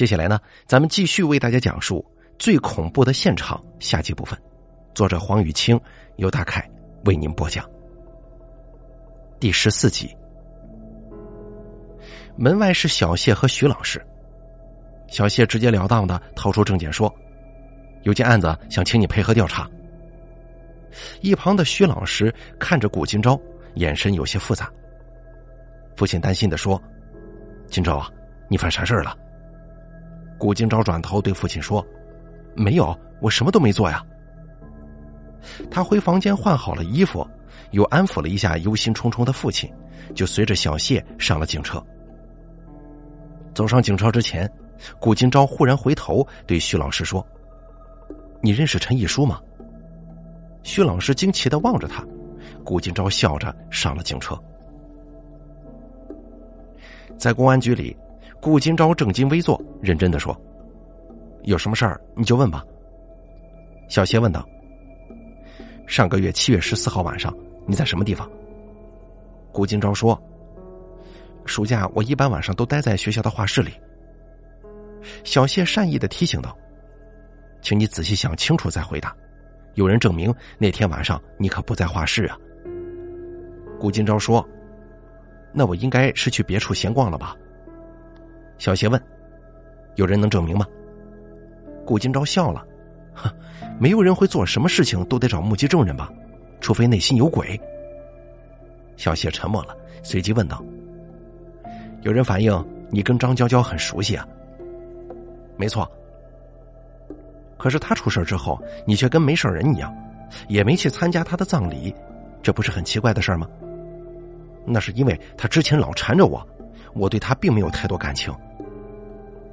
接下来呢，咱们继续为大家讲述最恐怖的现场下集部分。作者黄雨清由大凯为您播讲。第十四集，门外是小谢和徐老师。小谢直截了当的掏出证件说：“有件案子想请你配合调查。”一旁的徐老师看着古金钊，眼神有些复杂。父亲担心的说：“金钊啊，你犯啥事儿了？”顾金钊转头对父亲说：“没有，我什么都没做呀。”他回房间换好了衣服，又安抚了一下忧心忡忡的父亲，就随着小谢上了警车。走上警车之前，顾金钊忽然回头对徐老师说：“你认识陈毅书吗？”徐老师惊奇的望着他，顾金钊笑着上了警车。在公安局里。顾金钊正襟危坐，认真的说：“有什么事儿你就问吧。”小谢问道：“上个月七月十四号晚上你在什么地方？”顾金钊说：“暑假我一般晚上都待在学校的画室里。”小谢善意的提醒道：“请你仔细想清楚再回答。有人证明那天晚上你可不在画室啊。”顾金钊说：“那我应该是去别处闲逛了吧？”小谢问：“有人能证明吗？”顾金钊笑了：“哼，没有人会做什么事情都得找目击证人吧？除非内心有鬼。”小谢沉默了，随即问道：“有人反映你跟张娇娇很熟悉啊？”“没错。”“可是他出事之后，你却跟没事人一样，也没去参加他的葬礼，这不是很奇怪的事吗？”“那是因为他之前老缠着我，我对他并没有太多感情。”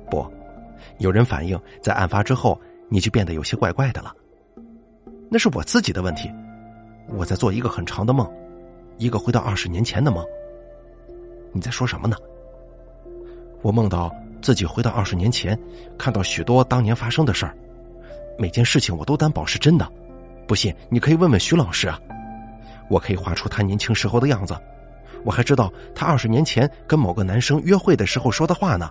不，有人反映，在案发之后，你就变得有些怪怪的了。那是我自己的问题。我在做一个很长的梦，一个回到二十年前的梦。你在说什么呢？我梦到自己回到二十年前，看到许多当年发生的事儿，每件事情我都担保是真的。不信，你可以问问徐老师啊。我可以画出他年轻时候的样子，我还知道他二十年前跟某个男生约会的时候说的话呢。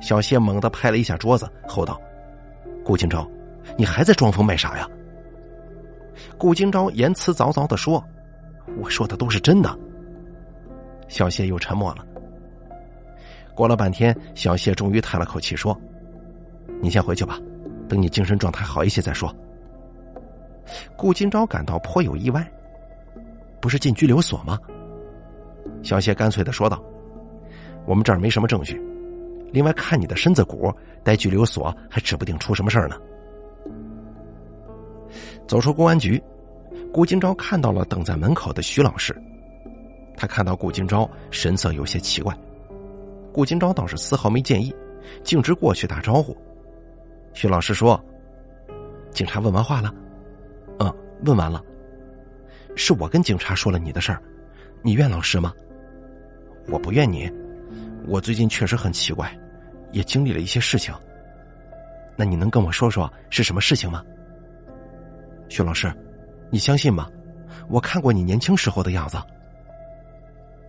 小谢猛地拍了一下桌子，吼道：“顾金钊，你还在装疯卖傻呀？”顾金钊言辞凿凿的说：“我说的都是真的。”小谢又沉默了。过了半天，小谢终于叹了口气说：“你先回去吧，等你精神状态好一些再说。”顾金钊感到颇有意外：“不是进拘留所吗？”小谢干脆的说道：“我们这儿没什么证据。”另外，看你的身子骨，待拘留所还指不定出什么事儿呢。走出公安局，顾金钊看到了等在门口的徐老师。他看到顾金钊神色有些奇怪，顾金钊倒是丝毫没介意，径直过去打招呼。徐老师说：“警察问完话了？”“嗯，问完了。”“是我跟警察说了你的事儿，你怨老师吗？”“我不怨你。”我最近确实很奇怪，也经历了一些事情。那你能跟我说说是什么事情吗？徐老师，你相信吗？我看过你年轻时候的样子。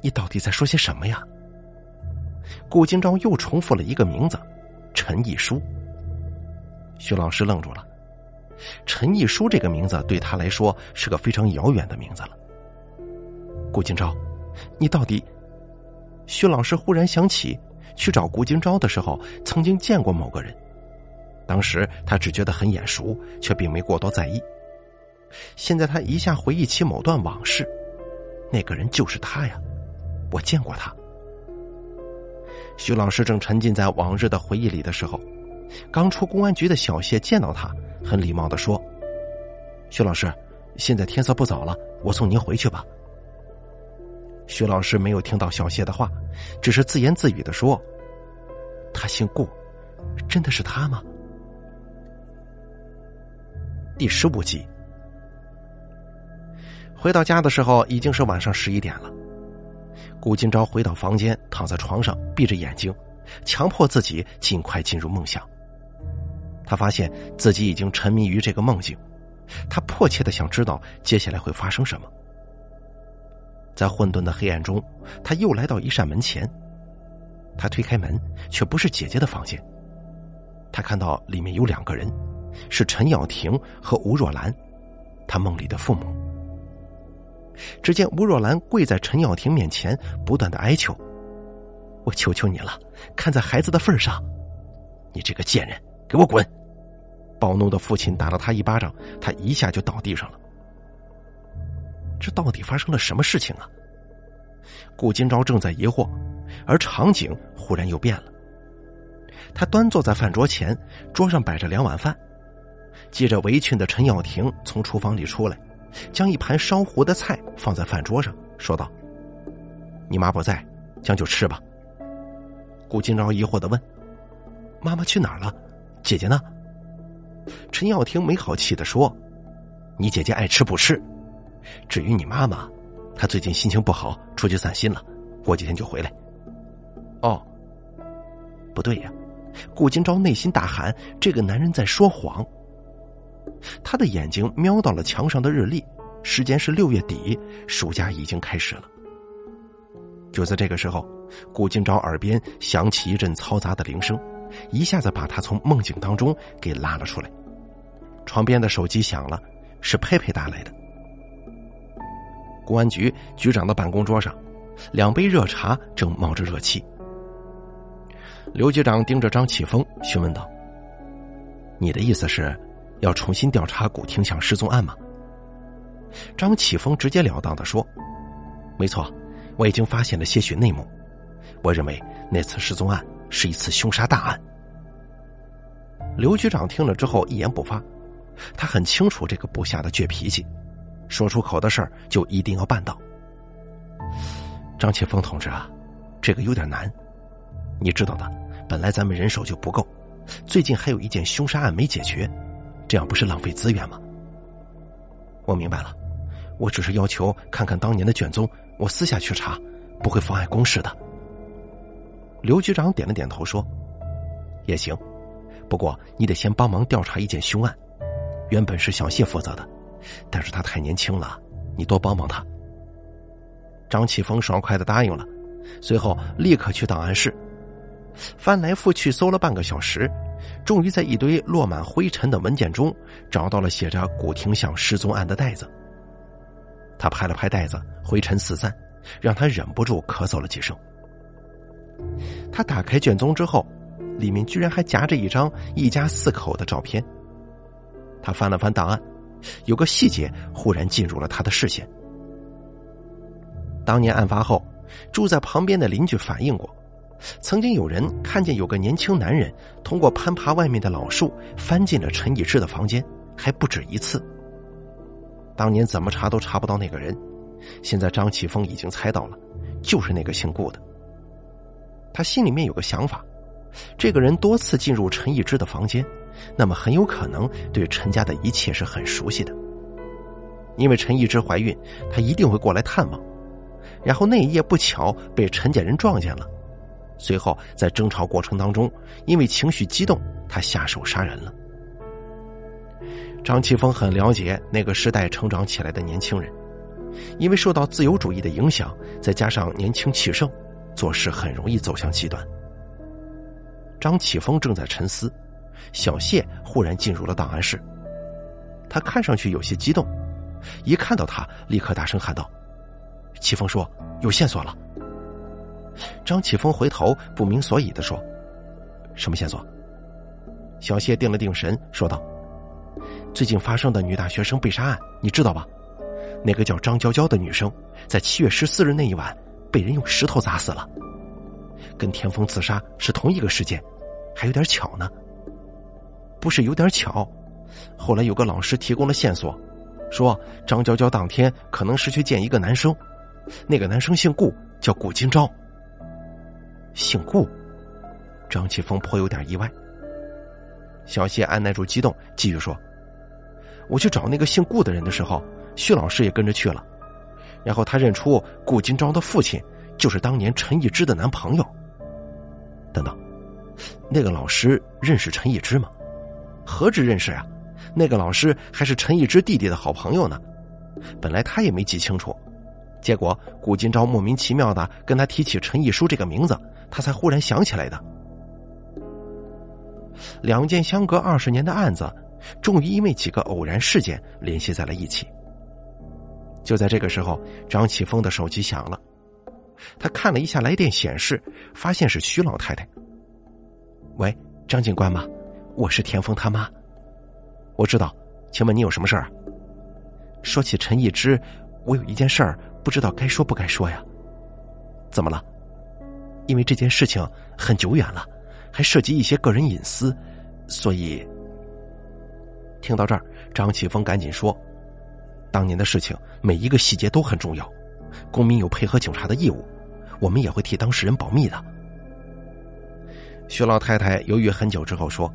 你到底在说些什么呀？顾金钊又重复了一个名字，陈毅书。徐老师愣住了，陈毅书这个名字对他来说是个非常遥远的名字了。顾金钊，你到底？徐老师忽然想起，去找顾金钊的时候，曾经见过某个人。当时他只觉得很眼熟，却并没过多在意。现在他一下回忆起某段往事，那个人就是他呀！我见过他。徐老师正沉浸在往日的回忆里的时候，刚出公安局的小谢见到他，很礼貌的说：“徐老师，现在天色不早了，我送您回去吧。”徐老师没有听到小谢的话，只是自言自语的说：“他姓顾，真的是他吗？”第十五集，回到家的时候已经是晚上十一点了。顾金钊回到房间，躺在床上，闭着眼睛，强迫自己尽快进入梦乡。他发现自己已经沉迷于这个梦境，他迫切的想知道接下来会发生什么。在混沌的黑暗中，他又来到一扇门前。他推开门，却不是姐姐的房间。他看到里面有两个人，是陈耀婷和吴若兰，他梦里的父母。只见吴若兰跪在陈耀婷面前，不断的哀求：“我求求你了，看在孩子的份上，你这个贱人，给我滚！”暴怒的父亲打了他一巴掌，他一下就倒地上了。这到底发生了什么事情啊？顾金钊正在疑惑，而场景忽然又变了。他端坐在饭桌前，桌上摆着两碗饭。系着围裙的陈耀婷从厨房里出来，将一盘烧糊的菜放在饭桌上，说道：“你妈不在，将就吃吧。”顾金钊疑惑的问：“妈妈去哪儿了？姐姐呢？”陈耀婷没好气的说：“你姐姐爱吃不吃。至于你妈妈，她最近心情不好，出去散心了，过几天就回来。”哦，不对呀。顾金钊内心大喊：“这个男人在说谎！”他的眼睛瞄到了墙上的日历，时间是六月底，暑假已经开始了。就在这个时候，顾金钊耳边响起一阵嘈杂的铃声，一下子把他从梦境当中给拉了出来。床边的手机响了，是佩佩打来的。公安局局长的办公桌上，两杯热茶正冒着热气。刘局长盯着张启峰询问道：“你的意思是，要重新调查古亭巷失踪案吗？”张启峰直截了当的说：“没错，我已经发现了些许内幕。我认为那次失踪案是一次凶杀大案。”刘局长听了之后一言不发，他很清楚这个部下的倔脾气，说出口的事儿就一定要办到。张启峰同志啊，这个有点难。你知道的，本来咱们人手就不够，最近还有一件凶杀案没解决，这样不是浪费资源吗？我明白了，我只是要求看看当年的卷宗，我私下去查，不会妨碍公事的。刘局长点了点头说：“也行，不过你得先帮忙调查一件凶案，原本是小谢负责的，但是他太年轻了，你多帮帮他。”张启峰爽快的答应了，随后立刻去档案室。翻来覆去搜了半个小时，终于在一堆落满灰尘的文件中找到了写着古亭巷失踪案的袋子。他拍了拍袋子，灰尘四散，让他忍不住咳嗽了几声。他打开卷宗之后，里面居然还夹着一张一家四口的照片。他翻了翻档案，有个细节忽然进入了他的视线。当年案发后，住在旁边的邻居反映过。曾经有人看见有个年轻男人通过攀爬外面的老树翻进了陈以志的房间，还不止一次。当年怎么查都查不到那个人，现在张启峰已经猜到了，就是那个姓顾的。他心里面有个想法：这个人多次进入陈义之的房间，那么很有可能对陈家的一切是很熟悉的。因为陈义之怀孕，他一定会过来探望，然后那一夜不巧被陈家人撞见了。随后，在争吵过程当中，因为情绪激动，他下手杀人了。张启峰很了解那个时代成长起来的年轻人，因为受到自由主义的影响，再加上年轻气盛，做事很容易走向极端。张启峰正在沉思，小谢忽然进入了档案室，他看上去有些激动，一看到他，立刻大声喊道：“启峰说有线索了。”张启峰回头不明所以的说：“什么线索？”小谢定了定神，说道：“最近发生的女大学生被杀案，你知道吧？那个叫张娇娇的女生，在七月十四日那一晚被人用石头砸死了，跟田丰自杀是同一个事件，还有点巧呢。不是有点巧？后来有个老师提供了线索，说张娇娇当天可能是去见一个男生，那个男生姓顾，叫顾金钊。”姓顾，张启峰颇有点意外。小谢按耐住激动，继续说：“我去找那个姓顾的人的时候，徐老师也跟着去了。然后他认出顾金钊的父亲就是当年陈义之的男朋友。等等，那个老师认识陈义之吗？何止认识啊，那个老师还是陈义之弟弟的好朋友呢。本来他也没记清楚，结果顾金钊莫名其妙的跟他提起陈毅书这个名字，他才忽然想起来的。两件相隔二十年的案子，终于因为几个偶然事件联系在了一起。就在这个时候，张启峰的手机响了，他看了一下来电显示，发现是徐老太太。喂，张警官吗？我是田峰他妈。我知道，请问你有什么事儿？说起陈义之，我有一件事儿，不知道该说不该说呀。怎么了？因为这件事情很久远了。还涉及一些个人隐私，所以听到这儿，张启峰赶紧说：“当年的事情每一个细节都很重要，公民有配合警察的义务，我们也会替当事人保密的。”徐老太太犹豫很久之后说：“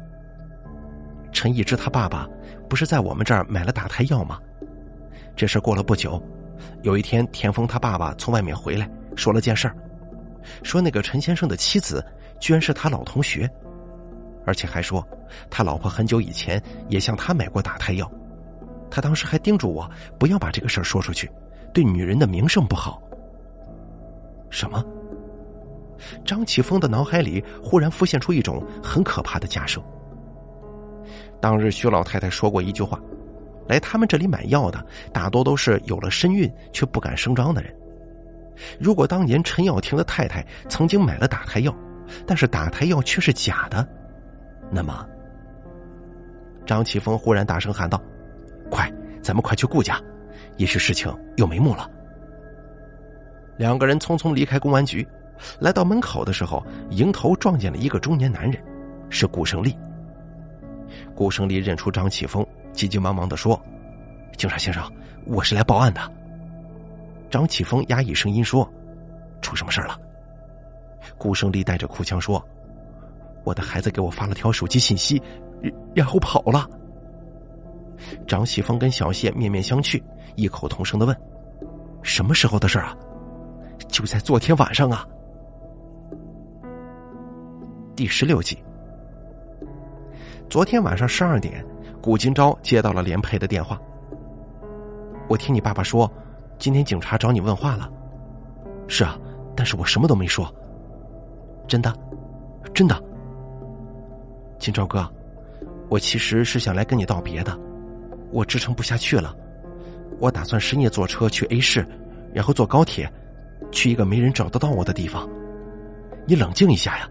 陈义之他爸爸不是在我们这儿买了打胎药吗？这事过了不久，有一天田丰他爸爸从外面回来，说了件事儿，说那个陈先生的妻子。”居然是他老同学，而且还说他老婆很久以前也向他买过打胎药，他当时还叮嘱我不要把这个事儿说出去，对女人的名声不好。什么？张启峰的脑海里忽然浮现出一种很可怕的假设。当日徐老太太说过一句话：“来他们这里买药的大多都是有了身孕却不敢声张的人。如果当年陈耀庭的太太曾经买了打胎药。”但是打胎药却是假的，那么，张启峰忽然大声喊道：“快，咱们快去顾家，也许事情有眉目了。”两个人匆匆离开公安局，来到门口的时候，迎头撞见了一个中年男人，是顾胜利。顾胜利认出张启峰，急急忙忙的说：“警察先生，我是来报案的。”张启峰压抑声音说：“出什么事了？”顾胜利带着哭腔说：“我的孩子给我发了条手机信息，然后跑了。”张喜峰跟小谢面面相觑，异口同声的问：“什么时候的事啊？”“就在昨天晚上啊。”第十六集。昨天晚上十二点，古金钊接到了连佩的电话。我听你爸爸说，今天警察找你问话了。是啊，但是我什么都没说。真的，真的，金钊哥，我其实是想来跟你道别的，我支撑不下去了，我打算深夜坐车去 A 市，然后坐高铁，去一个没人找得到我的地方。你冷静一下呀，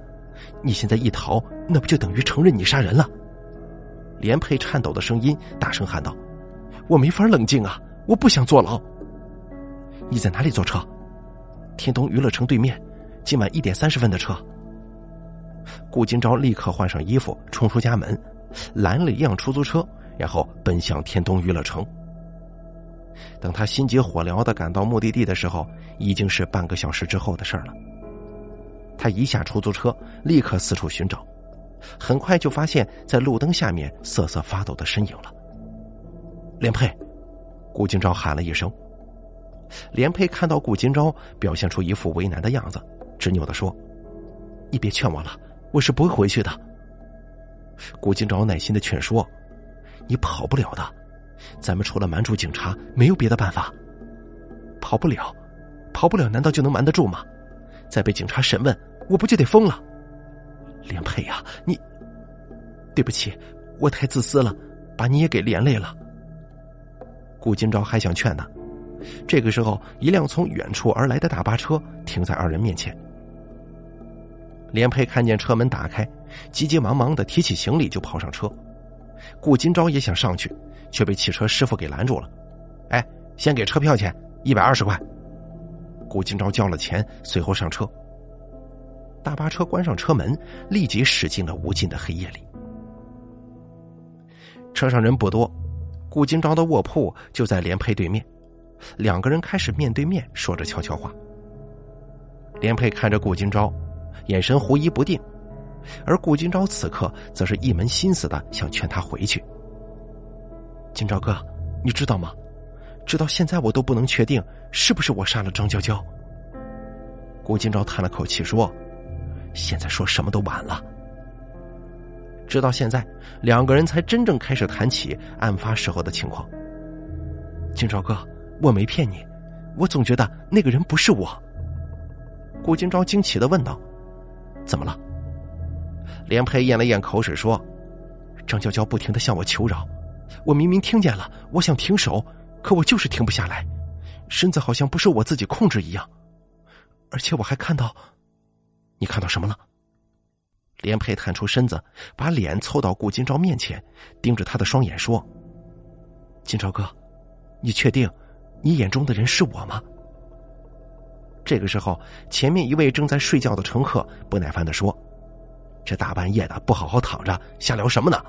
你现在一逃，那不就等于承认你杀人了？连佩颤抖的声音大声喊道：“我没法冷静啊，我不想坐牢。你在哪里坐车？天东娱乐城对面，今晚一点三十分的车。”顾金钊立刻换上衣服，冲出家门，拦了一辆出租车，然后奔向天东娱乐城。等他心急火燎的赶到目的地的时候，已经是半个小时之后的事儿了。他一下出租车，立刻四处寻找，很快就发现，在路灯下面瑟瑟发抖的身影了。连佩，顾金钊喊了一声。连佩看到顾金钊表现出一副为难的样子，执拗的说：“你别劝我了。”我是不会回去的。顾金钊耐心的劝说：“你跑不了的，咱们除了瞒住警察，没有别的办法。跑不了，跑不了，难道就能瞒得住吗？再被警察审问，我不就得疯了？”连佩呀，你，对不起，我太自私了，把你也给连累了。顾金钊还想劝呢，这个时候，一辆从远处而来的大巴车停在二人面前。连佩看见车门打开，急急忙忙的提起行李就跑上车。顾金钊也想上去，却被汽车师傅给拦住了。“哎，先给车票钱，一百二十块。”顾金钊交了钱，随后上车。大巴车关上车门，立即驶进了无尽的黑夜里。车上人不多，顾金钊的卧铺就在连佩对面，两个人开始面对面说着悄悄话。连佩看着顾金钊。眼神狐疑不定，而顾金钊此刻则是一门心思的想劝他回去。金钊哥，你知道吗？直到现在我都不能确定是不是我杀了张娇娇。顾金钊叹了口气说：“现在说什么都晚了。”直到现在，两个人才真正开始谈起案发时候的情况。金钊哥，我没骗你，我总觉得那个人不是我。顾金钊惊奇的问道：“怎么了？”连佩咽了咽口水说：“张娇娇不停的向我求饶，我明明听见了，我想停手，可我就是停不下来，身子好像不受我自己控制一样，而且我还看到，你看到什么了？”连佩探出身子，把脸凑到顾金钊面前，盯着他的双眼说：“金钊哥，你确定你眼中的人是我吗？”这个时候，前面一位正在睡觉的乘客不耐烦的说：“这大半夜的不好好躺着，瞎聊什么呢？”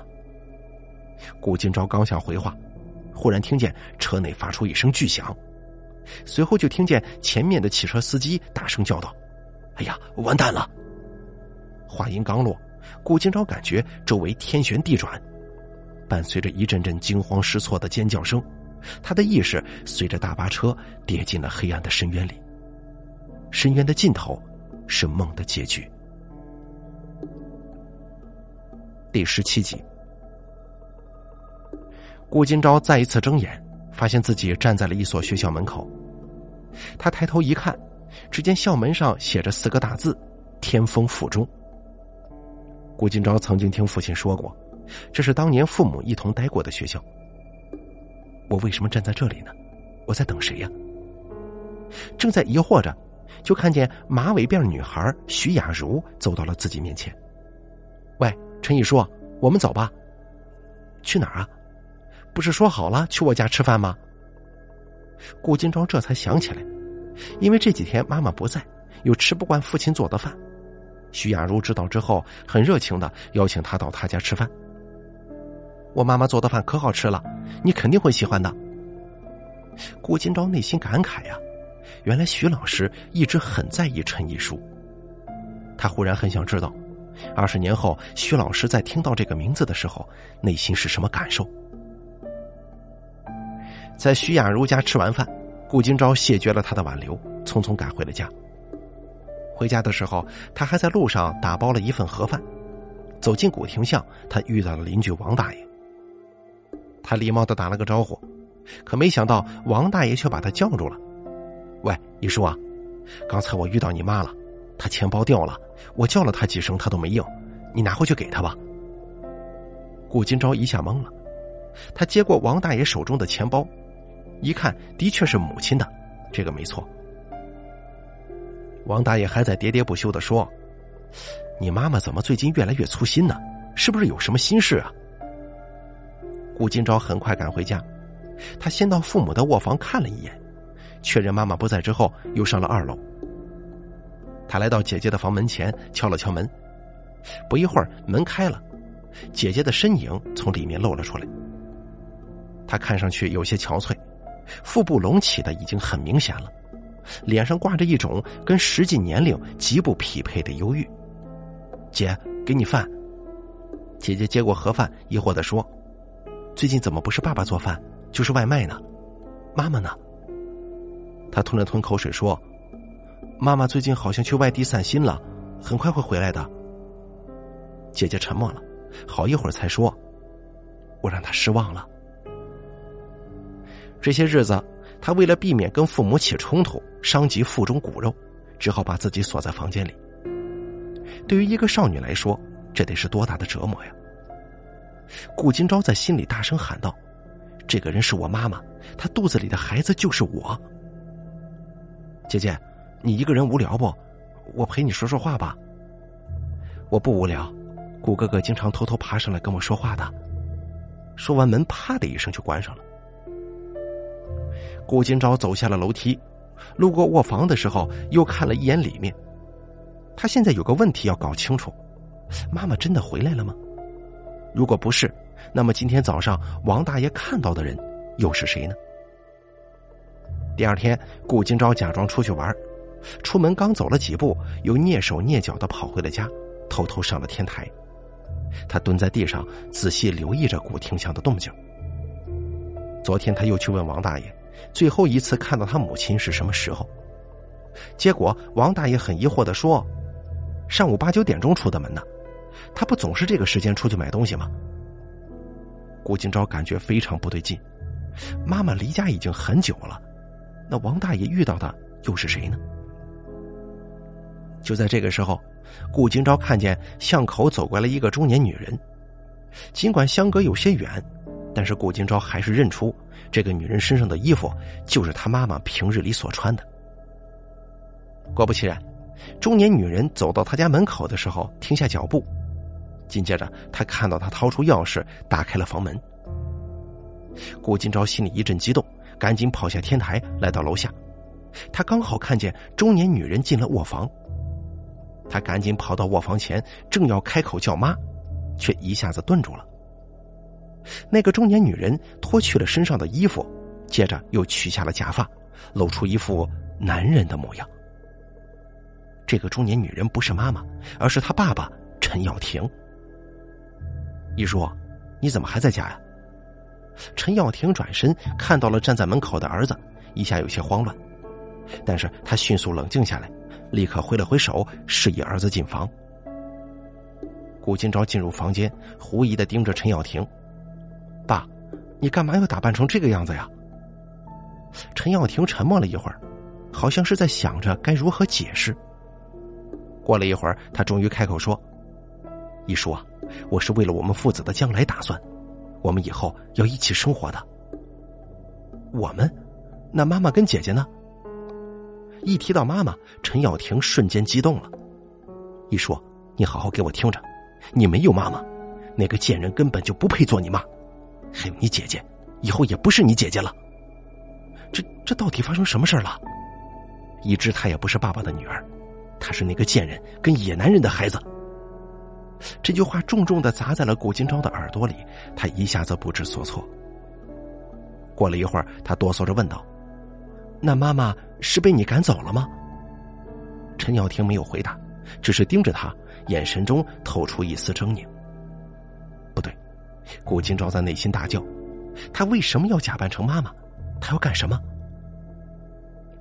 顾金钊刚想回话，忽然听见车内发出一声巨响，随后就听见前面的汽车司机大声叫道：“哎呀，完蛋了！”话音刚落，顾金钊感觉周围天旋地转，伴随着一阵阵惊慌失措的尖叫声，他的意识随着大巴车跌进了黑暗的深渊里。深渊的尽头，是梦的结局。第十七集，顾金钊再一次睁眼，发现自己站在了一所学校门口。他抬头一看，只见校门上写着四个大字：“天风附中。”顾金钊曾经听父亲说过，这是当年父母一同待过的学校。我为什么站在这里呢？我在等谁呀？正在疑惑着。就看见马尾辫女孩徐雅茹走到了自己面前。喂，陈毅说，我们走吧。去哪儿啊？不是说好了去我家吃饭吗？顾金钊这才想起来，因为这几天妈妈不在，又吃不惯父亲做的饭。徐雅茹知道之后，很热情的邀请他到他家吃饭。我妈妈做的饭可好吃了，你肯定会喜欢的。顾金钊内心感慨呀。原来徐老师一直很在意陈毅书，他忽然很想知道，二十年后徐老师在听到这个名字的时候，内心是什么感受。在徐雅茹家吃完饭，顾金钊谢绝了他的挽留，匆匆赶回了家。回家的时候，他还在路上打包了一份盒饭。走进古亭巷，他遇到了邻居王大爷。他礼貌的打了个招呼，可没想到王大爷却把他叫住了。喂，一叔啊，刚才我遇到你妈了，她钱包掉了，我叫了她几声，她都没应，你拿回去给她吧。顾金钊一下懵了，他接过王大爷手中的钱包，一看，的确是母亲的，这个没错。王大爷还在喋喋不休的说：“你妈妈怎么最近越来越粗心呢？是不是有什么心事啊？”顾金钊很快赶回家，他先到父母的卧房看了一眼。确认妈妈不在之后，又上了二楼。他来到姐姐的房门前，敲了敲门。不一会儿，门开了，姐姐的身影从里面露了出来。她看上去有些憔悴，腹部隆起的已经很明显了，脸上挂着一种跟实际年龄极不匹配的忧郁。姐，给你饭。姐姐接过盒饭，疑惑的说：“最近怎么不是爸爸做饭，就是外卖呢？妈妈呢？”他吞了吞口水说：“妈妈最近好像去外地散心了，很快会回来的。”姐姐沉默了，好一会儿才说：“我让她失望了。”这些日子，她为了避免跟父母起冲突，伤及腹中骨肉，只好把自己锁在房间里。对于一个少女来说，这得是多大的折磨呀！顾金钊在心里大声喊道：“这个人是我妈妈，她肚子里的孩子就是我。”姐姐，你一个人无聊不？我陪你说说话吧。我不无聊，顾哥哥经常偷偷爬上来跟我说话的。说完门，啪的一声就关上了。顾金钊走下了楼梯，路过卧房的时候，又看了一眼里面。他现在有个问题要搞清楚：妈妈真的回来了吗？如果不是，那么今天早上王大爷看到的人又是谁呢？第二天，顾金钊假装出去玩，出门刚走了几步，又蹑手蹑脚的跑回了家，偷偷上了天台。他蹲在地上，仔细留意着古亭巷的动静。昨天他又去问王大爷，最后一次看到他母亲是什么时候？结果王大爷很疑惑的说：“上午八九点钟出的门呢，他不总是这个时间出去买东西吗？”顾金钊感觉非常不对劲，妈妈离家已经很久了。那王大爷遇到的又是谁呢？就在这个时候，顾金钊看见巷口走过来一个中年女人。尽管相隔有些远，但是顾金钊还是认出这个女人身上的衣服就是他妈妈平日里所穿的。果不其然，中年女人走到他家门口的时候停下脚步，紧接着他看到她掏出钥匙打开了房门。顾金钊心里一阵激动，赶紧跑下天台来到楼下，他刚好看见中年女人进了卧房。他赶紧跑到卧房前，正要开口叫妈，却一下子顿住了。那个中年女人脱去了身上的衣服，接着又取下了假发，露出一副男人的模样。这个中年女人不是妈妈，而是她爸爸陈耀庭。一叔，你怎么还在家呀？陈耀庭转身看到了站在门口的儿子，一下有些慌乱，但是他迅速冷静下来。立刻挥了挥手，示意儿子进房。顾金钊进入房间，狐疑的盯着陈耀庭：“爸，你干嘛要打扮成这个样子呀？”陈耀庭沉默了一会儿，好像是在想着该如何解释。过了一会儿，他终于开口说：“一叔啊，我是为了我们父子的将来打算，我们以后要一起生活的。我们，那妈妈跟姐姐呢？”一提到妈妈，陈耀庭瞬间激动了。一说，你好好给我听着，你没有妈妈，那个贱人根本就不配做你妈。还有你姐姐，以后也不是你姐姐了。这这到底发生什么事了？一直她也不是爸爸的女儿，她是那个贱人跟野男人的孩子。这句话重重的砸在了顾金钊的耳朵里，他一下子不知所措。过了一会儿，他哆嗦着问道。那妈妈是被你赶走了吗？陈耀庭没有回答，只是盯着他，眼神中透出一丝狰狞。不对，顾金钊在内心大叫：他为什么要假扮成妈妈？他要干什么？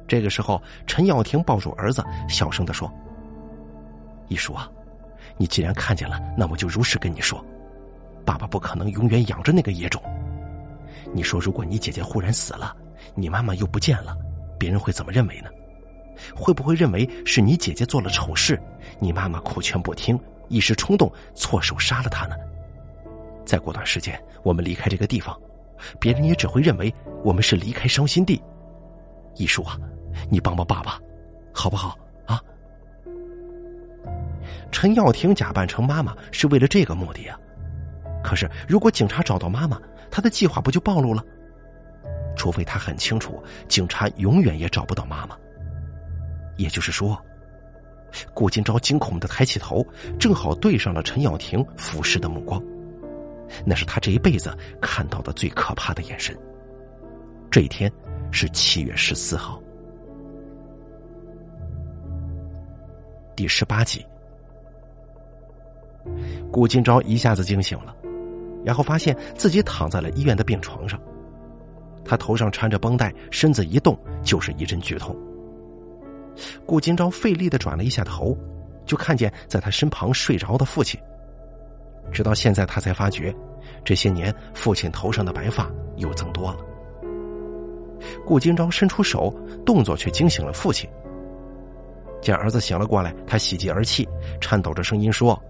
这个时候，陈耀庭抱住儿子，小声的说：“一叔啊，你既然看见了，那我就如实跟你说，爸爸不可能永远养着那个野种。你说，如果你姐姐忽然死了，你妈妈又不见了。”别人会怎么认为呢？会不会认为是你姐姐做了丑事，你妈妈苦劝不听，一时冲动错手杀了她呢？再过段时间，我们离开这个地方，别人也只会认为我们是离开伤心地。一叔啊，你帮帮爸爸，好不好啊？陈耀庭假扮成妈妈是为了这个目的啊。可是如果警察找到妈妈，他的计划不就暴露了？除非他很清楚，警察永远也找不到妈妈。也就是说，顾金钊惊恐的抬起头，正好对上了陈耀庭俯视的目光，那是他这一辈子看到的最可怕的眼神。这一天是七月十四号，第十八集。顾金钊一下子惊醒了，然后发现自己躺在了医院的病床上。他头上缠着绷带，身子一动就是一阵剧痛。顾金钊费力的转了一下头，就看见在他身旁睡着的父亲。直到现在，他才发觉，这些年父亲头上的白发又增多了。顾金钊伸出手，动作却惊醒了父亲。见儿子醒了过来，他喜极而泣，颤抖着声音说：“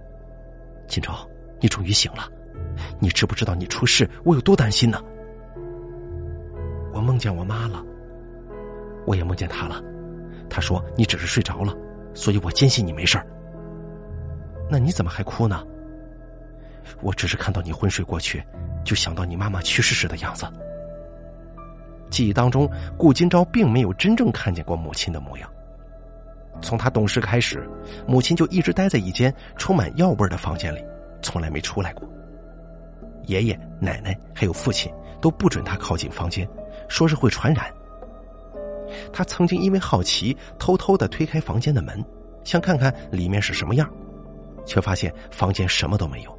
金钊，你终于醒了，你知不知道你出事我有多担心呢？”我梦见我妈了，我也梦见她了。她说你只是睡着了，所以我坚信你没事儿。那你怎么还哭呢？我只是看到你昏睡过去，就想到你妈妈去世时的样子。记忆当中，顾金钊并没有真正看见过母亲的模样。从他懂事开始，母亲就一直待在一间充满药味的房间里，从来没出来过。爷爷、奶奶还有父亲都不准他靠近房间。说是会传染。他曾经因为好奇，偷偷的推开房间的门，想看看里面是什么样，却发现房间什么都没有，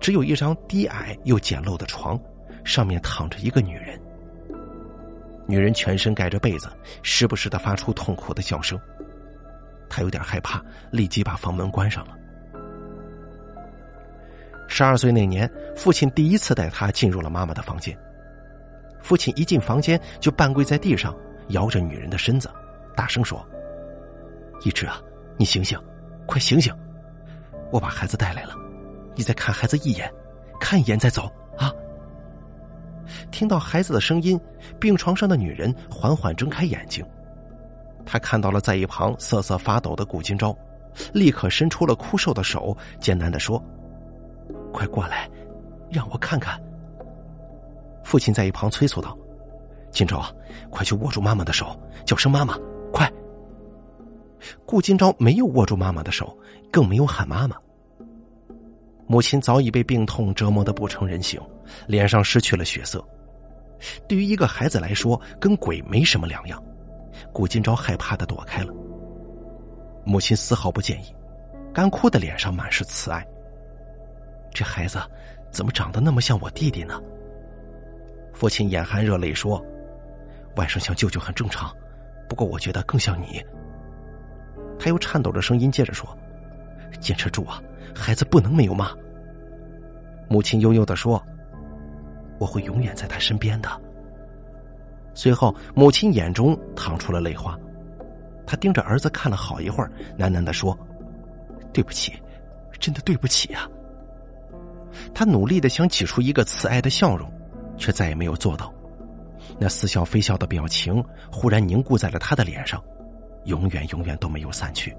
只有一张低矮又简陋的床，上面躺着一个女人。女人全身盖着被子，时不时的发出痛苦的叫声。他有点害怕，立即把房门关上了。十二岁那年，父亲第一次带他进入了妈妈的房间。父亲一进房间就半跪在地上，摇着女人的身子，大声说：“一直啊，你醒醒，快醒醒！我把孩子带来了，你再看孩子一眼，看一眼再走啊！” 听到孩子的声音，病床上的女人缓缓睁开眼睛，她看到了在一旁瑟瑟发抖的顾金钊，立刻伸出了枯瘦的手，艰难的说：“快过来，让我看看。”父亲在一旁催促道：“金钊，快去握住妈妈的手，叫声妈妈，快！”顾金钊没有握住妈妈的手，更没有喊妈妈。母亲早已被病痛折磨得不成人形，脸上失去了血色。对于一个孩子来说，跟鬼没什么两样。顾金钊害怕的躲开了。母亲丝毫不介意，干枯的脸上满是慈爱。这孩子怎么长得那么像我弟弟呢？父亲眼含热泪说：“外甥像舅舅很正常，不过我觉得更像你。”他又颤抖着声音接着说：“坚持住啊！”孩子不能没有妈。母亲悠悠的说：“我会永远在他身边的。”随后，母亲眼中淌出了泪花，她盯着儿子看了好一会儿，喃喃的说：“对不起，真的对不起啊。”他努力的想挤出一个慈爱的笑容，却再也没有做到。那似笑非笑的表情忽然凝固在了他的脸上，永远永远都没有散去。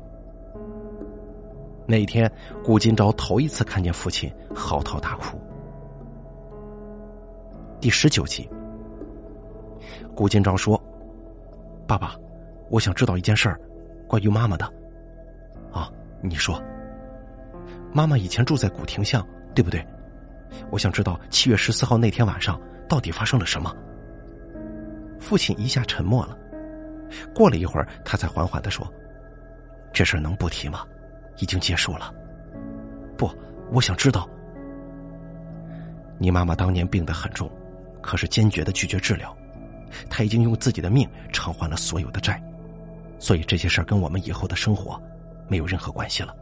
那一天，顾金钊头一次看见父亲嚎啕大哭。第十九集，顾金钊说：“爸爸，我想知道一件事儿，关于妈妈的。啊，你说。妈妈以前住在古亭巷，对不对？我想知道七月十四号那天晚上到底发生了什么。”父亲一下沉默了，过了一会儿，他才缓缓的说：“这事儿能不提吗？”已经结束了。不，我想知道。你妈妈当年病得很重，可是坚决的拒绝治疗。她已经用自己的命偿还了所有的债，所以这些事儿跟我们以后的生活没有任何关系了。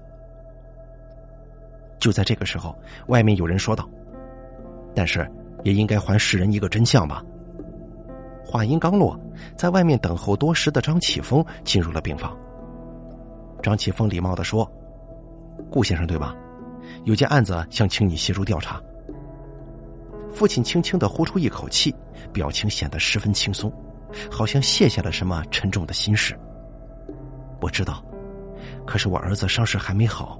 就在这个时候，外面有人说道：“但是也应该还世人一个真相吧。”话音刚落，在外面等候多时的张启峰进入了病房。张启峰礼貌的说。顾先生对吧？有件案子想请你协助调查。父亲轻轻的呼出一口气，表情显得十分轻松，好像卸下了什么沉重的心事。我知道，可是我儿子伤势还没好，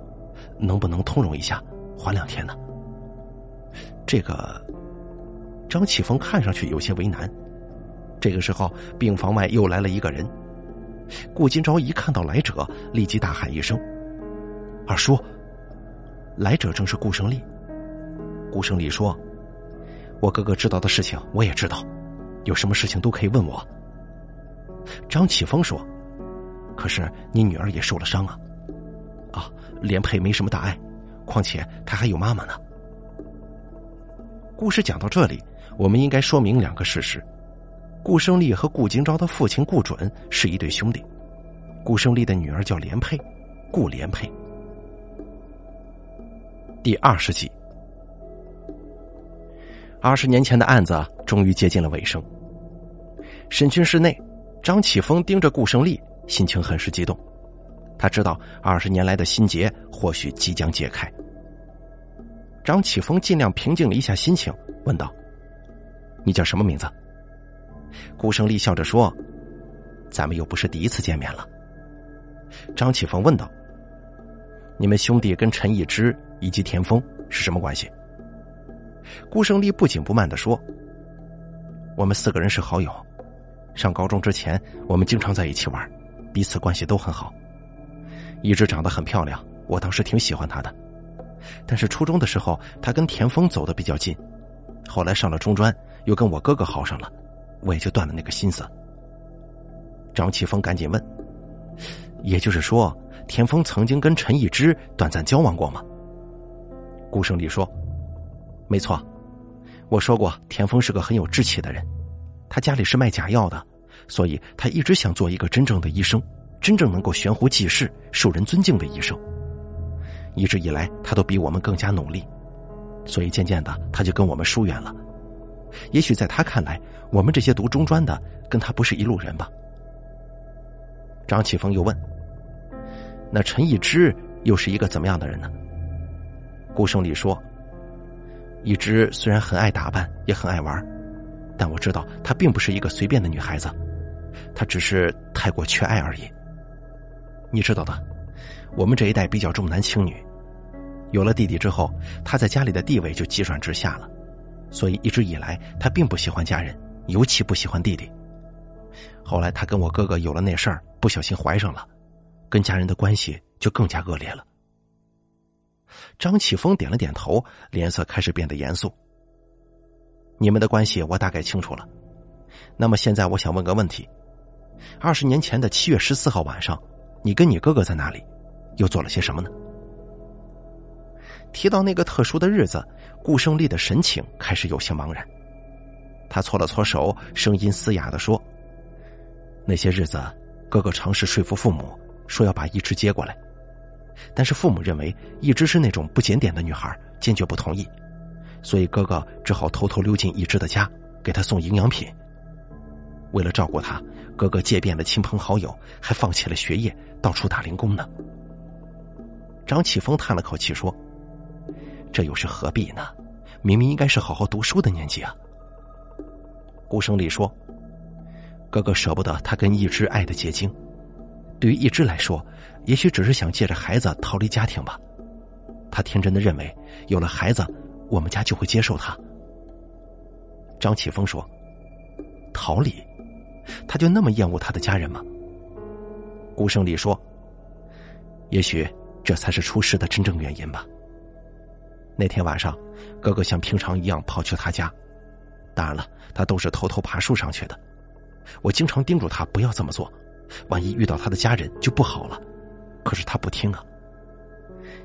能不能通融一下，缓两天呢？这个，张启峰看上去有些为难。这个时候，病房外又来了一个人。顾金钊一看到来者，立即大喊一声。二叔，来者正是顾胜利。顾胜利说：“我哥哥知道的事情我也知道，有什么事情都可以问我。”张启峰说：“可是你女儿也受了伤啊！啊，连佩没什么大碍，况且她还有妈妈呢。”故事讲到这里，我们应该说明两个事实：顾胜利和顾京钊的父亲顾准是一对兄弟，顾胜利的女儿叫连佩，顾连佩。第二十集，二十年前的案子终于接近了尾声。审讯室内，张启峰盯着顾胜利，心情很是激动。他知道二十年来的心结或许即将解开。张启峰尽量平静了一下心情，问道：“你叫什么名字？”顾胜利笑着说：“咱们又不是第一次见面了。”张启峰问道：“你们兄弟跟陈义之？”以及田丰是什么关系？顾胜利不紧不慢的说：“我们四个人是好友，上高中之前我们经常在一起玩，彼此关系都很好。一直长得很漂亮，我当时挺喜欢她的。但是初中的时候，她跟田丰走的比较近，后来上了中专，又跟我哥哥好上了，我也就断了那个心思。”张启峰赶紧问：“也就是说，田丰曾经跟陈义之短暂交往过吗？”顾胜利说：“没错，我说过，田丰是个很有志气的人。他家里是卖假药的，所以他一直想做一个真正的医生，真正能够悬壶济世、受人尊敬的医生。一直以来，他都比我们更加努力，所以渐渐的，他就跟我们疏远了。也许在他看来，我们这些读中专的跟他不是一路人吧。张启峰又问：“那陈一之又是一个怎么样的人呢？”顾胜利说：“一之虽然很爱打扮，也很爱玩，但我知道她并不是一个随便的女孩子，她只是太过缺爱而已。你知道的，我们这一代比较重男轻女，有了弟弟之后，她在家里的地位就急转直下了。”所以一直以来，他并不喜欢家人，尤其不喜欢弟弟。后来他跟我哥哥有了那事儿，不小心怀上了，跟家人的关系就更加恶劣了。张启峰点了点头，脸色开始变得严肃。你们的关系我大概清楚了，那么现在我想问个问题：二十年前的七月十四号晚上，你跟你哥哥在哪里？又做了些什么呢？提到那个特殊的日子。顾胜利的神情开始有些茫然，他搓了搓手，声音嘶哑的说：“那些日子，哥哥尝试说服父母，说要把一枝接过来，但是父母认为一枝是那种不检点的女孩，坚决不同意，所以哥哥只好偷偷溜进一枝的家，给她送营养品。为了照顾她，哥哥借遍了亲朋好友，还放弃了学业，到处打零工呢。”张启峰叹了口气说。这又是何必呢？明明应该是好好读书的年纪啊！顾胜利说：“哥哥舍不得他跟一枝爱的结晶，对于一枝来说，也许只是想借着孩子逃离家庭吧。他天真的认为，有了孩子，我们家就会接受他。”张启峰说：“逃离？他就那么厌恶他的家人吗？”顾胜利说：“也许这才是出事的真正原因吧。”那天晚上，哥哥像平常一样跑去他家，当然了，他都是偷偷爬树上去的。我经常叮嘱他不要这么做，万一遇到他的家人就不好了。可是他不听啊。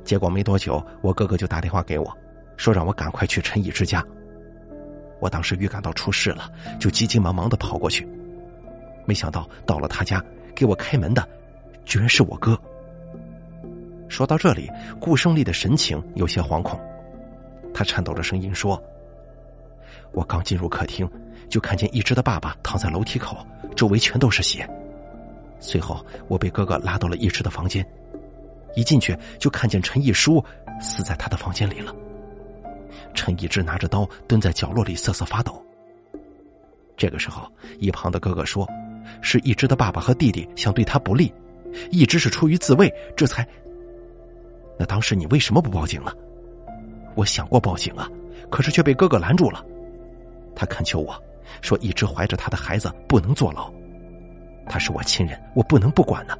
结果没多久，我哥哥就打电话给我，说让我赶快去陈义之家。我当时预感到出事了，就急急忙忙的跑过去。没想到到了他家，给我开门的，居然是我哥。说到这里，顾胜利的神情有些惶恐。他颤抖着声音说：“我刚进入客厅，就看见一只的爸爸躺在楼梯口，周围全都是血。随后，我被哥哥拉到了一只的房间，一进去就看见陈一书死在他的房间里了。陈一之拿着刀蹲在角落里瑟瑟发抖。这个时候，一旁的哥哥说：‘是一只的爸爸和弟弟想对他不利，一只是出于自卫，这才……那当时你为什么不报警呢？’”我想过报警啊，可是却被哥哥拦住了。他恳求我说：“一直怀着他的孩子不能坐牢，他是我亲人，我不能不管呢。”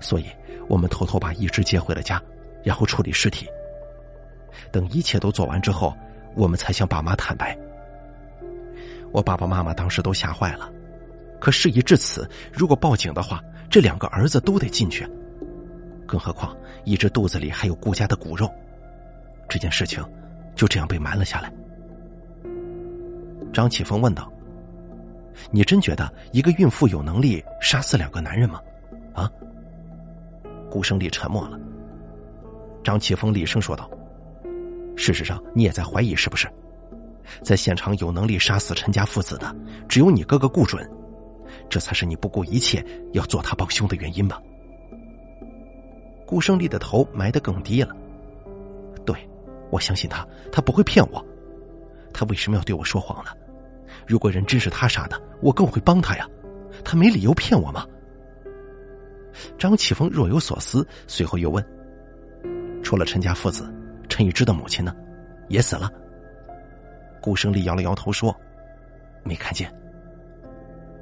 所以，我们偷偷把一只接回了家，然后处理尸体。等一切都做完之后，我们才向爸妈坦白。我爸爸妈妈当时都吓坏了，可事已至此，如果报警的话，这两个儿子都得进去。更何况，一只肚子里还有顾家的骨肉。这件事情就这样被瞒了下来。张启峰问道：“你真觉得一个孕妇有能力杀死两个男人吗？”啊？顾胜利沉默了。张启峰厉声说道：“事实上，你也在怀疑是不是？在现场有能力杀死陈家父子的，只有你哥哥顾准，这才是你不顾一切要做他帮凶的原因吧？”顾胜利的头埋得更低了。我相信他，他不会骗我。他为什么要对我说谎呢？如果人真是他杀的，我更会帮他呀。他没理由骗我吗？张启峰若有所思，随后又问：“除了陈家父子，陈玉芝的母亲呢？也死了？”顾胜利摇了摇头说：“没看见。”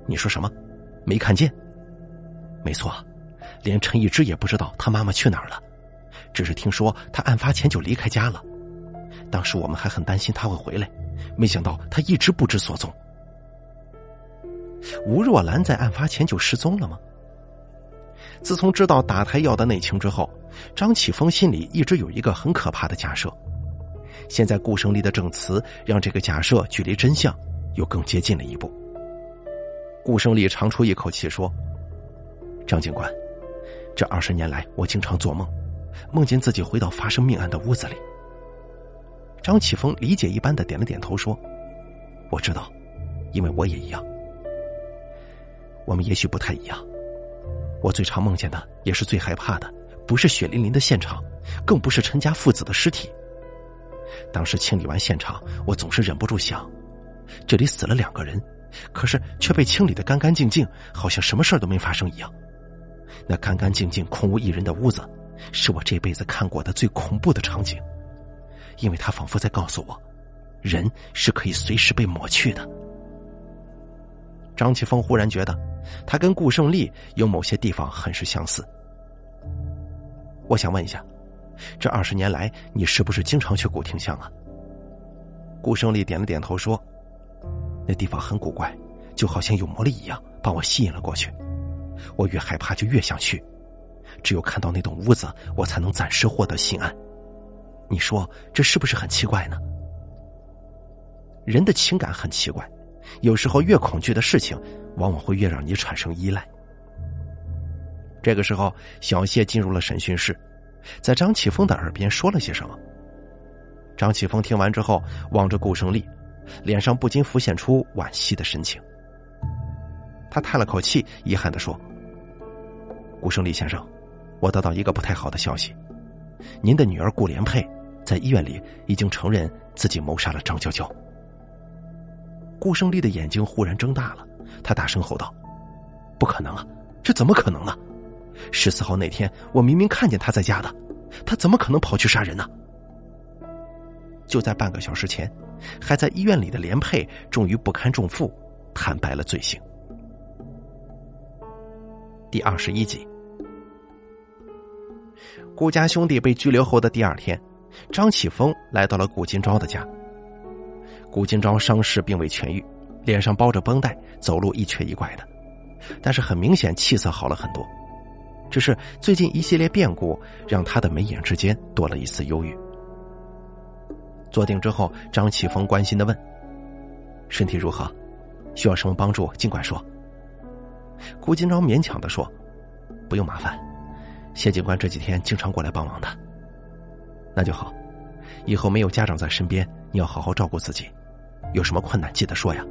你说什么？没看见？没错，连陈玉芝也不知道他妈妈去哪儿了，只是听说他案发前就离开家了。当时我们还很担心他会回来，没想到他一直不知所踪。吴若兰在案发前就失踪了吗？自从知道打胎药的内情之后，张启峰心里一直有一个很可怕的假设。现在顾胜利的证词让这个假设距离真相又更接近了一步。顾胜利长出一口气说：“张警官，这二十年来，我经常做梦，梦见自己回到发生命案的屋子里。”张启峰理解一般的点了点头，说：“我知道，因为我也一样。我们也许不太一样。我最常梦见的，也是最害怕的，不是血淋淋的现场，更不是陈家父子的尸体。当时清理完现场，我总是忍不住想，这里死了两个人，可是却被清理的干干净净，好像什么事儿都没发生一样。那干干净净、空无一人的屋子，是我这辈子看过的最恐怖的场景，因为他仿佛在告诉我，人是可以随时被抹去的。张启峰忽然觉得，他跟顾胜利有某些地方很是相似。我想问一下，这二十年来，你是不是经常去古亭巷啊？顾胜利点了点头说：“那地方很古怪，就好像有魔力一样，把我吸引了过去。”我越害怕就越想去，只有看到那栋屋子，我才能暂时获得心安。你说这是不是很奇怪呢？人的情感很奇怪，有时候越恐惧的事情，往往会越让你产生依赖。这个时候，小谢进入了审讯室，在张启峰的耳边说了些什么。张启峰听完之后，望着顾胜利，脸上不禁浮现出惋惜的神情。他叹了口气，遗憾的说。顾胜利先生，我得到一个不太好的消息，您的女儿顾连佩在医院里已经承认自己谋杀了张娇娇。顾胜利的眼睛忽然睁大了，他大声吼道：“不可能啊，这怎么可能呢？十四号那天我明明看见他在家的，他怎么可能跑去杀人呢？”就在半个小时前，还在医院里的连佩终于不堪重负，坦白了罪行。第二十一集。顾家兄弟被拘留后的第二天，张启峰来到了顾金钊的家。顾金钊伤势并未痊愈，脸上包着绷带，走路一瘸一拐的，但是很明显气色好了很多。只是最近一系列变故让他的眉眼之间多了一丝忧郁。坐定之后，张启峰关心的问：“身体如何？需要什么帮助？尽管说。”顾金钊勉强的说：“不用麻烦。”谢警官这几天经常过来帮忙的，那就好。以后没有家长在身边，你要好好照顾自己。有什么困难记得说呀。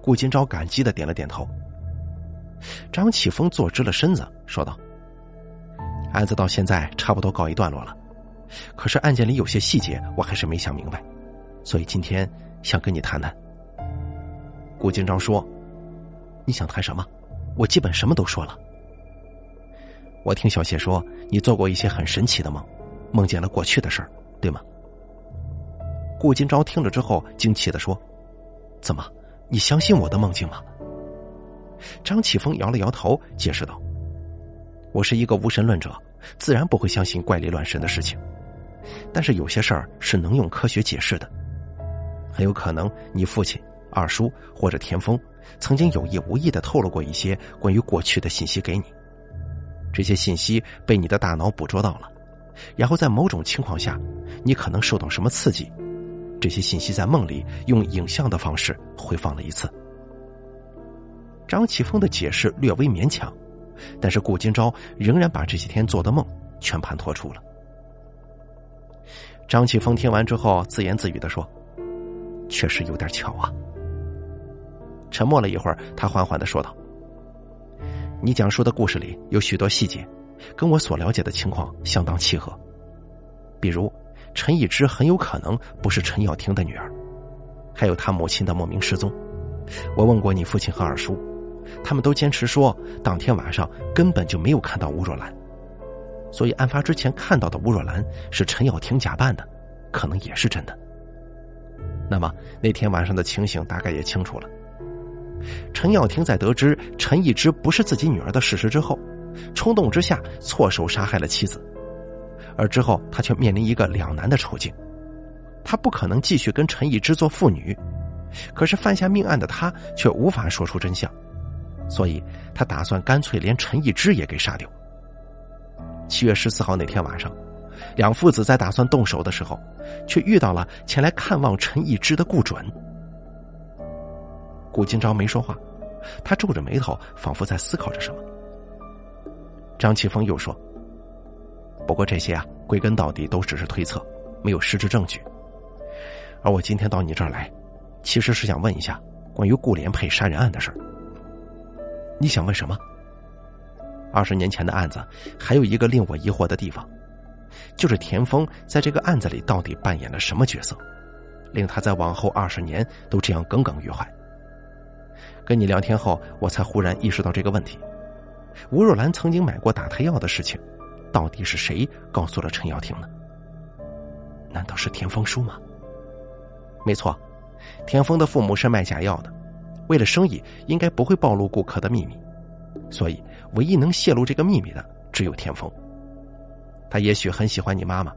顾金钊感激的点了点头。张启峰坐直了身子，说道：“案子到现在差不多告一段落了，可是案件里有些细节我还是没想明白，所以今天想跟你谈谈。”顾金钊说：“你想谈什么？我基本什么都说了。”我听小谢说，你做过一些很神奇的梦，梦见了过去的事儿，对吗？顾金钊听了之后惊奇的说：“怎么，你相信我的梦境吗？”张启峰摇了摇头，解释道：“我是一个无神论者，自然不会相信怪力乱神的事情。但是有些事儿是能用科学解释的，很有可能你父亲、二叔或者田丰曾经有意无意的透露过一些关于过去的信息给你。”这些信息被你的大脑捕捉到了，然后在某种情况下，你可能受到什么刺激，这些信息在梦里用影像的方式回放了一次。张启峰的解释略微勉强，但是顾金钊仍然把这些天做的梦全盘托出了。张启峰听完之后自言自语的说：“确实有点巧啊。”沉默了一会儿，他缓缓的说道。你讲述的故事里有许多细节，跟我所了解的情况相当契合。比如，陈一之很有可能不是陈耀庭的女儿，还有他母亲的莫名失踪。我问过你父亲和二叔，他们都坚持说当天晚上根本就没有看到吴若兰，所以案发之前看到的吴若兰是陈耀庭假扮的，可能也是真的。那么那天晚上的情形大概也清楚了。陈耀庭在得知陈一之不是自己女儿的事实之后，冲动之下错手杀害了妻子，而之后他却面临一个两难的处境：他不可能继续跟陈一之做父女，可是犯下命案的他却无法说出真相，所以他打算干脆连陈一之也给杀掉。七月十四号那天晚上，两父子在打算动手的时候，却遇到了前来看望陈一之的顾准。顾金朝没说话，他皱着眉头，仿佛在思考着什么。张启峰又说：“不过这些啊，归根到底都只是推测，没有实质证据。而我今天到你这儿来，其实是想问一下关于顾连佩杀人案的事儿。你想问什么？二十年前的案子还有一个令我疑惑的地方，就是田丰在这个案子里到底扮演了什么角色，令他在往后二十年都这样耿耿于怀。跟你聊天后，我才忽然意识到这个问题：吴若兰曾经买过打胎药的事情，到底是谁告诉了陈耀庭呢？难道是田丰叔吗？没错，田丰的父母是卖假药的，为了生意，应该不会暴露顾客的秘密，所以唯一能泄露这个秘密的只有田丰。他也许很喜欢你妈妈，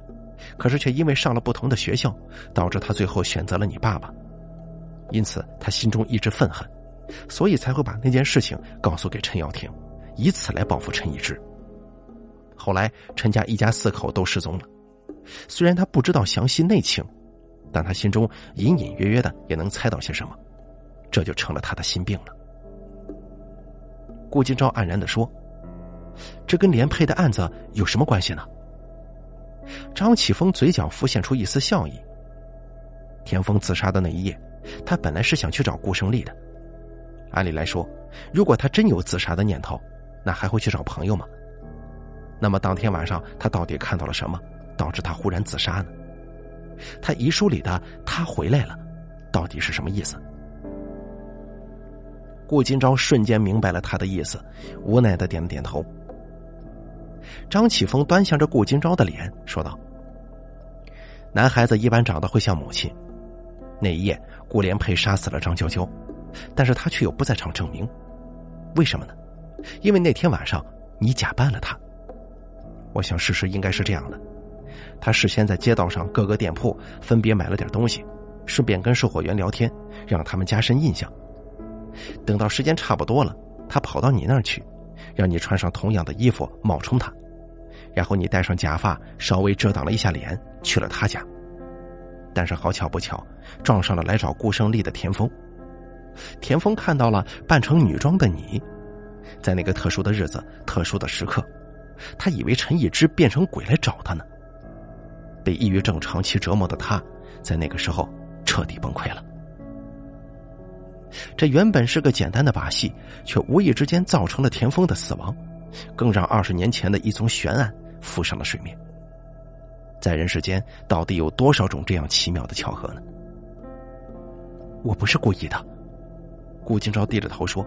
可是却因为上了不同的学校，导致他最后选择了你爸爸，因此他心中一直愤恨。所以才会把那件事情告诉给陈耀庭，以此来报复陈一之。后来陈家一家四口都失踪了，虽然他不知道详细内情，但他心中隐隐约约的也能猜到些什么，这就成了他的心病了。顾金钊黯然的说：“这跟连佩的案子有什么关系呢？”张启峰嘴角浮现出一丝笑意。田丰自杀的那一夜，他本来是想去找顾胜利的。按理来说，如果他真有自杀的念头，那还会去找朋友吗？那么当天晚上他到底看到了什么，导致他忽然自杀呢？他遗书里的“他回来了”，到底是什么意思？顾金钊瞬间明白了他的意思，无奈的点了点头。张启峰端详着顾金钊的脸，说道：“男孩子一般长得会像母亲。那一夜，顾连佩杀死了张娇娇。”但是他却有不在场证明，为什么呢？因为那天晚上你假扮了他。我想事实应该是这样的：他事先在街道上各个店铺分别买了点东西，顺便跟售货员聊天，让他们加深印象。等到时间差不多了，他跑到你那儿去，让你穿上同样的衣服冒充他，然后你戴上假发，稍微遮挡了一下脸，去了他家。但是好巧不巧，撞上了来找顾胜利的田丰。田丰看到了扮成女装的你，在那个特殊的日子、特殊的时刻，他以为陈一之变成鬼来找他呢。被抑郁症长期折磨的他，在那个时候彻底崩溃了。这原本是个简单的把戏，却无意之间造成了田丰的死亡，更让二十年前的一宗悬案浮上了水面。在人世间，到底有多少种这样奇妙的巧合呢？我不是故意的。顾金朝低着头说：“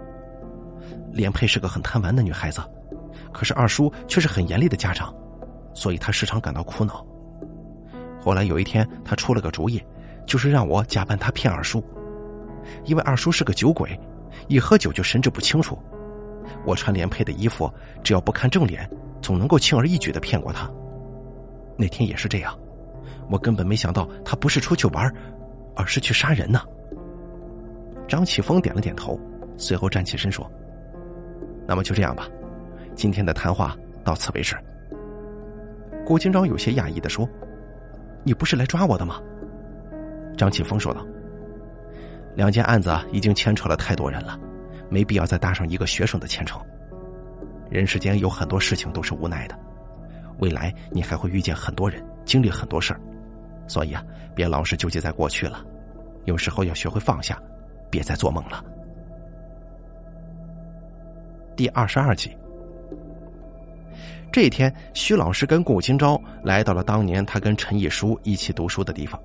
连佩是个很贪玩的女孩子，可是二叔却是很严厉的家长，所以她时常感到苦恼。后来有一天，他出了个主意，就是让我假扮他骗二叔，因为二叔是个酒鬼，一喝酒就神志不清楚。我穿连佩的衣服，只要不看正脸，总能够轻而易举的骗过他。那天也是这样，我根本没想到他不是出去玩，而是去杀人呢。”张启峰点了点头，随后站起身说：“那么就这样吧，今天的谈话到此为止。”顾金钊有些讶异的说：“你不是来抓我的吗？”张启峰说道：“两件案子已经牵扯了太多人了，没必要再搭上一个学生的前程。人世间有很多事情都是无奈的，未来你还会遇见很多人，经历很多事儿，所以啊，别老是纠结在过去了，有时候要学会放下。”别再做梦了。第二十二集，这一天，徐老师跟顾金钊来到了当年他跟陈毅书一起读书的地方。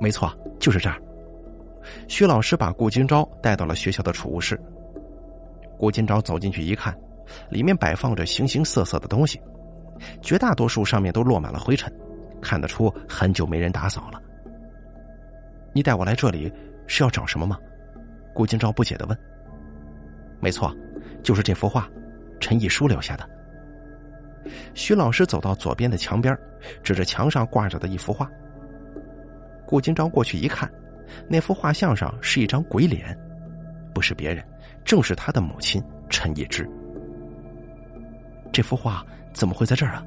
没错，就是这儿。徐老师把顾金钊带到了学校的储物室。顾金钊走进去一看，里面摆放着形形色色的东西，绝大多数上面都落满了灰尘，看得出很久没人打扫了。你带我来这里。是要找什么吗？顾金钊不解的问。没错，就是这幅画，陈一书留下的。徐老师走到左边的墙边，指着墙上挂着的一幅画。顾金钊过去一看，那幅画像上是一张鬼脸，不是别人，正是他的母亲陈一之。这幅画怎么会在这儿啊？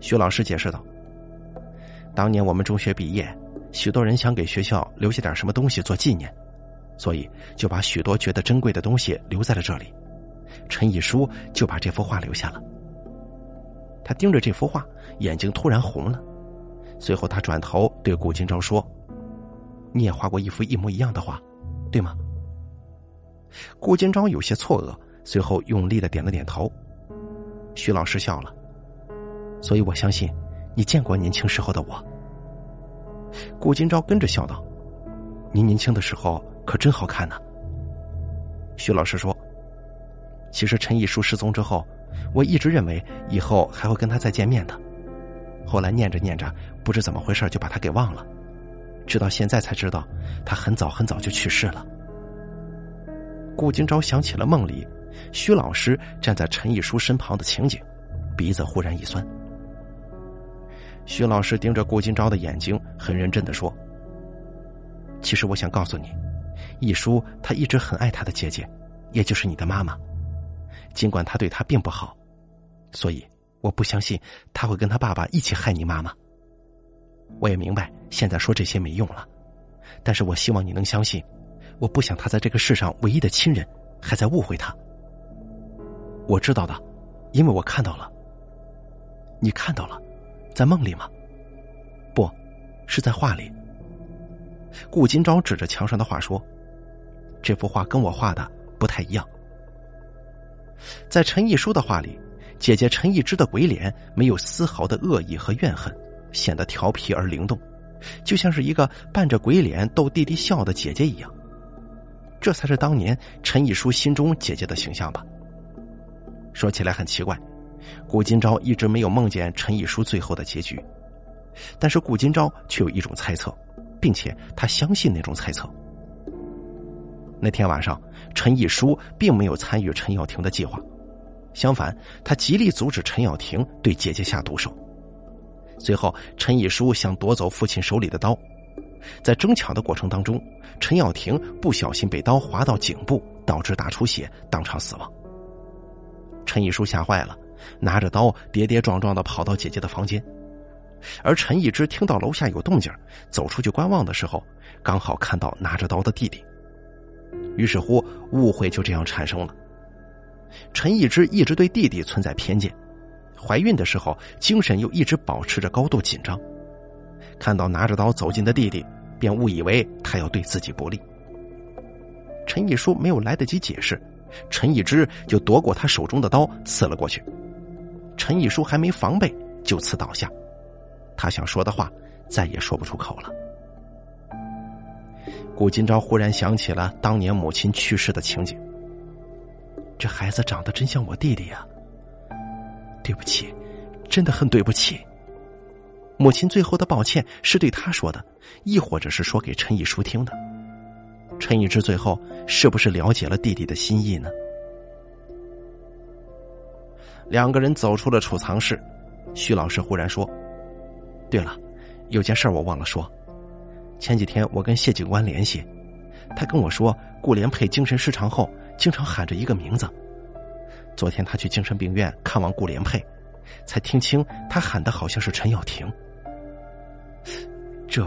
徐老师解释道：“当年我们中学毕业。”许多人想给学校留下点什么东西做纪念，所以就把许多觉得珍贵的东西留在了这里。陈毅书就把这幅画留下了。他盯着这幅画，眼睛突然红了。随后他转头对顾金钊说：“你也画过一幅一模一样的画，对吗？顾金钊有些错愕，随后用力的点了点头。徐老师笑了，所以我相信你见过年轻时候的我。顾金钊跟着笑道：“您年轻的时候可真好看呢。”徐老师说：“其实陈毅书失踪之后，我一直认为以后还会跟他再见面的。后来念着念着，不知怎么回事就把他给忘了，直到现在才知道他很早很早就去世了。”顾金钊想起了梦里徐老师站在陈毅书身旁的情景，鼻子忽然一酸。徐老师盯着顾金钊的眼睛，很认真的说：“其实我想告诉你。”一叔他一直很爱他的姐姐，也就是你的妈妈，尽管他对他并不好，所以我不相信他会跟他爸爸一起害你妈妈。我也明白现在说这些没用了，但是我希望你能相信，我不想他在这个世上唯一的亲人还在误会他。我知道的，因为我看到了。你看到了，在梦里吗？不，是在画里。顾金钊指着墙上的画说：“这幅画跟我画的不太一样。在陈毅书的画里，姐姐陈毅之的鬼脸没有丝毫的恶意和怨恨，显得调皮而灵动，就像是一个扮着鬼脸逗弟弟笑的姐姐一样。这才是当年陈毅书心中姐姐的形象吧？说起来很奇怪，顾金钊一直没有梦见陈毅书最后的结局，但是顾金钊却有一种猜测。”并且他相信那种猜测。那天晚上，陈毅书并没有参与陈耀庭的计划，相反，他极力阻止陈耀庭对姐姐下毒手。随后，陈毅书想夺走父亲手里的刀，在争抢的过程当中，陈耀庭不小心被刀划到颈部，导致大出血，当场死亡。陈毅书吓坏了，拿着刀跌跌撞撞的跑到姐姐的房间。而陈一之听到楼下有动静，走出去观望的时候，刚好看到拿着刀的弟弟，于是乎误会就这样产生了。陈一之一直对弟弟存在偏见，怀孕的时候精神又一直保持着高度紧张，看到拿着刀走近的弟弟，便误以为他要对自己不利。陈一书没有来得及解释，陈一之就夺过他手中的刀刺了过去，陈一书还没防备，就此倒下。他想说的话再也说不出口了。顾金钊忽然想起了当年母亲去世的情景。这孩子长得真像我弟弟呀！对不起，真的很对不起。母亲最后的抱歉是对他说的，亦或者是说给陈毅书听的？陈毅之最后是不是了解了弟弟的心意呢？两个人走出了储藏室，徐老师忽然说。对了，有件事我忘了说。前几天我跟谢警官联系，他跟我说顾连佩精神失常后经常喊着一个名字。昨天他去精神病院看望顾连佩，才听清他喊的好像是陈耀庭。这，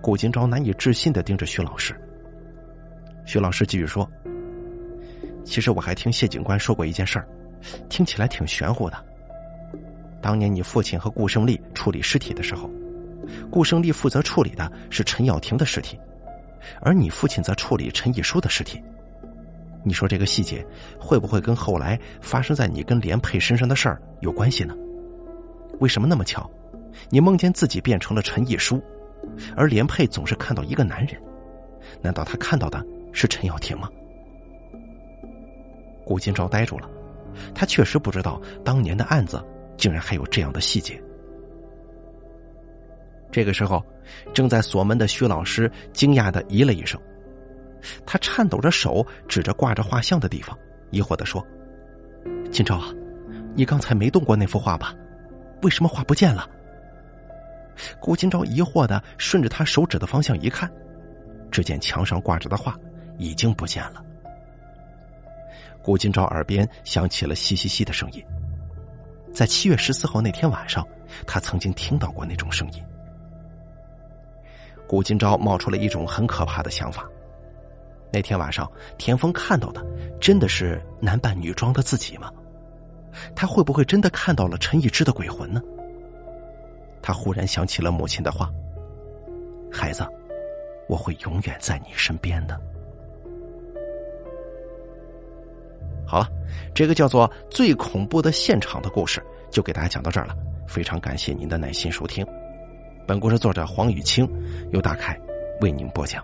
顾金钊难以置信的盯着徐老师。徐老师继续说：“其实我还听谢警官说过一件事儿，听起来挺玄乎的。”当年你父亲和顾胜利处理尸体的时候，顾胜利负责处理的是陈耀庭的尸体，而你父亲则处理陈毅书的尸体。你说这个细节会不会跟后来发生在你跟连佩身上的事儿有关系呢？为什么那么巧？你梦见自己变成了陈毅书，而连佩总是看到一个男人，难道他看到的是陈耀庭吗？顾金朝呆住了，他确实不知道当年的案子。竟然还有这样的细节。这个时候，正在锁门的徐老师惊讶的咦了一声，他颤抖着手指着挂着画像的地方，疑惑的说：“金钊啊，你刚才没动过那幅画吧？为什么画不见了？”顾金朝疑惑的顺着他手指的方向一看，只见墙上挂着的画已经不见了。顾金朝耳边响起了嘻嘻嘻的声音。在七月十四号那天晚上，他曾经听到过那种声音。顾金钊冒出了一种很可怕的想法：那天晚上田丰看到的真的是男扮女装的自己吗？他会不会真的看到了陈一之的鬼魂呢？他忽然想起了母亲的话：“孩子，我会永远在你身边的。好了，这个叫做“最恐怖的现场”的故事就给大家讲到这儿了。非常感谢您的耐心收听，本故事作者黄雨清由大凯为您播讲。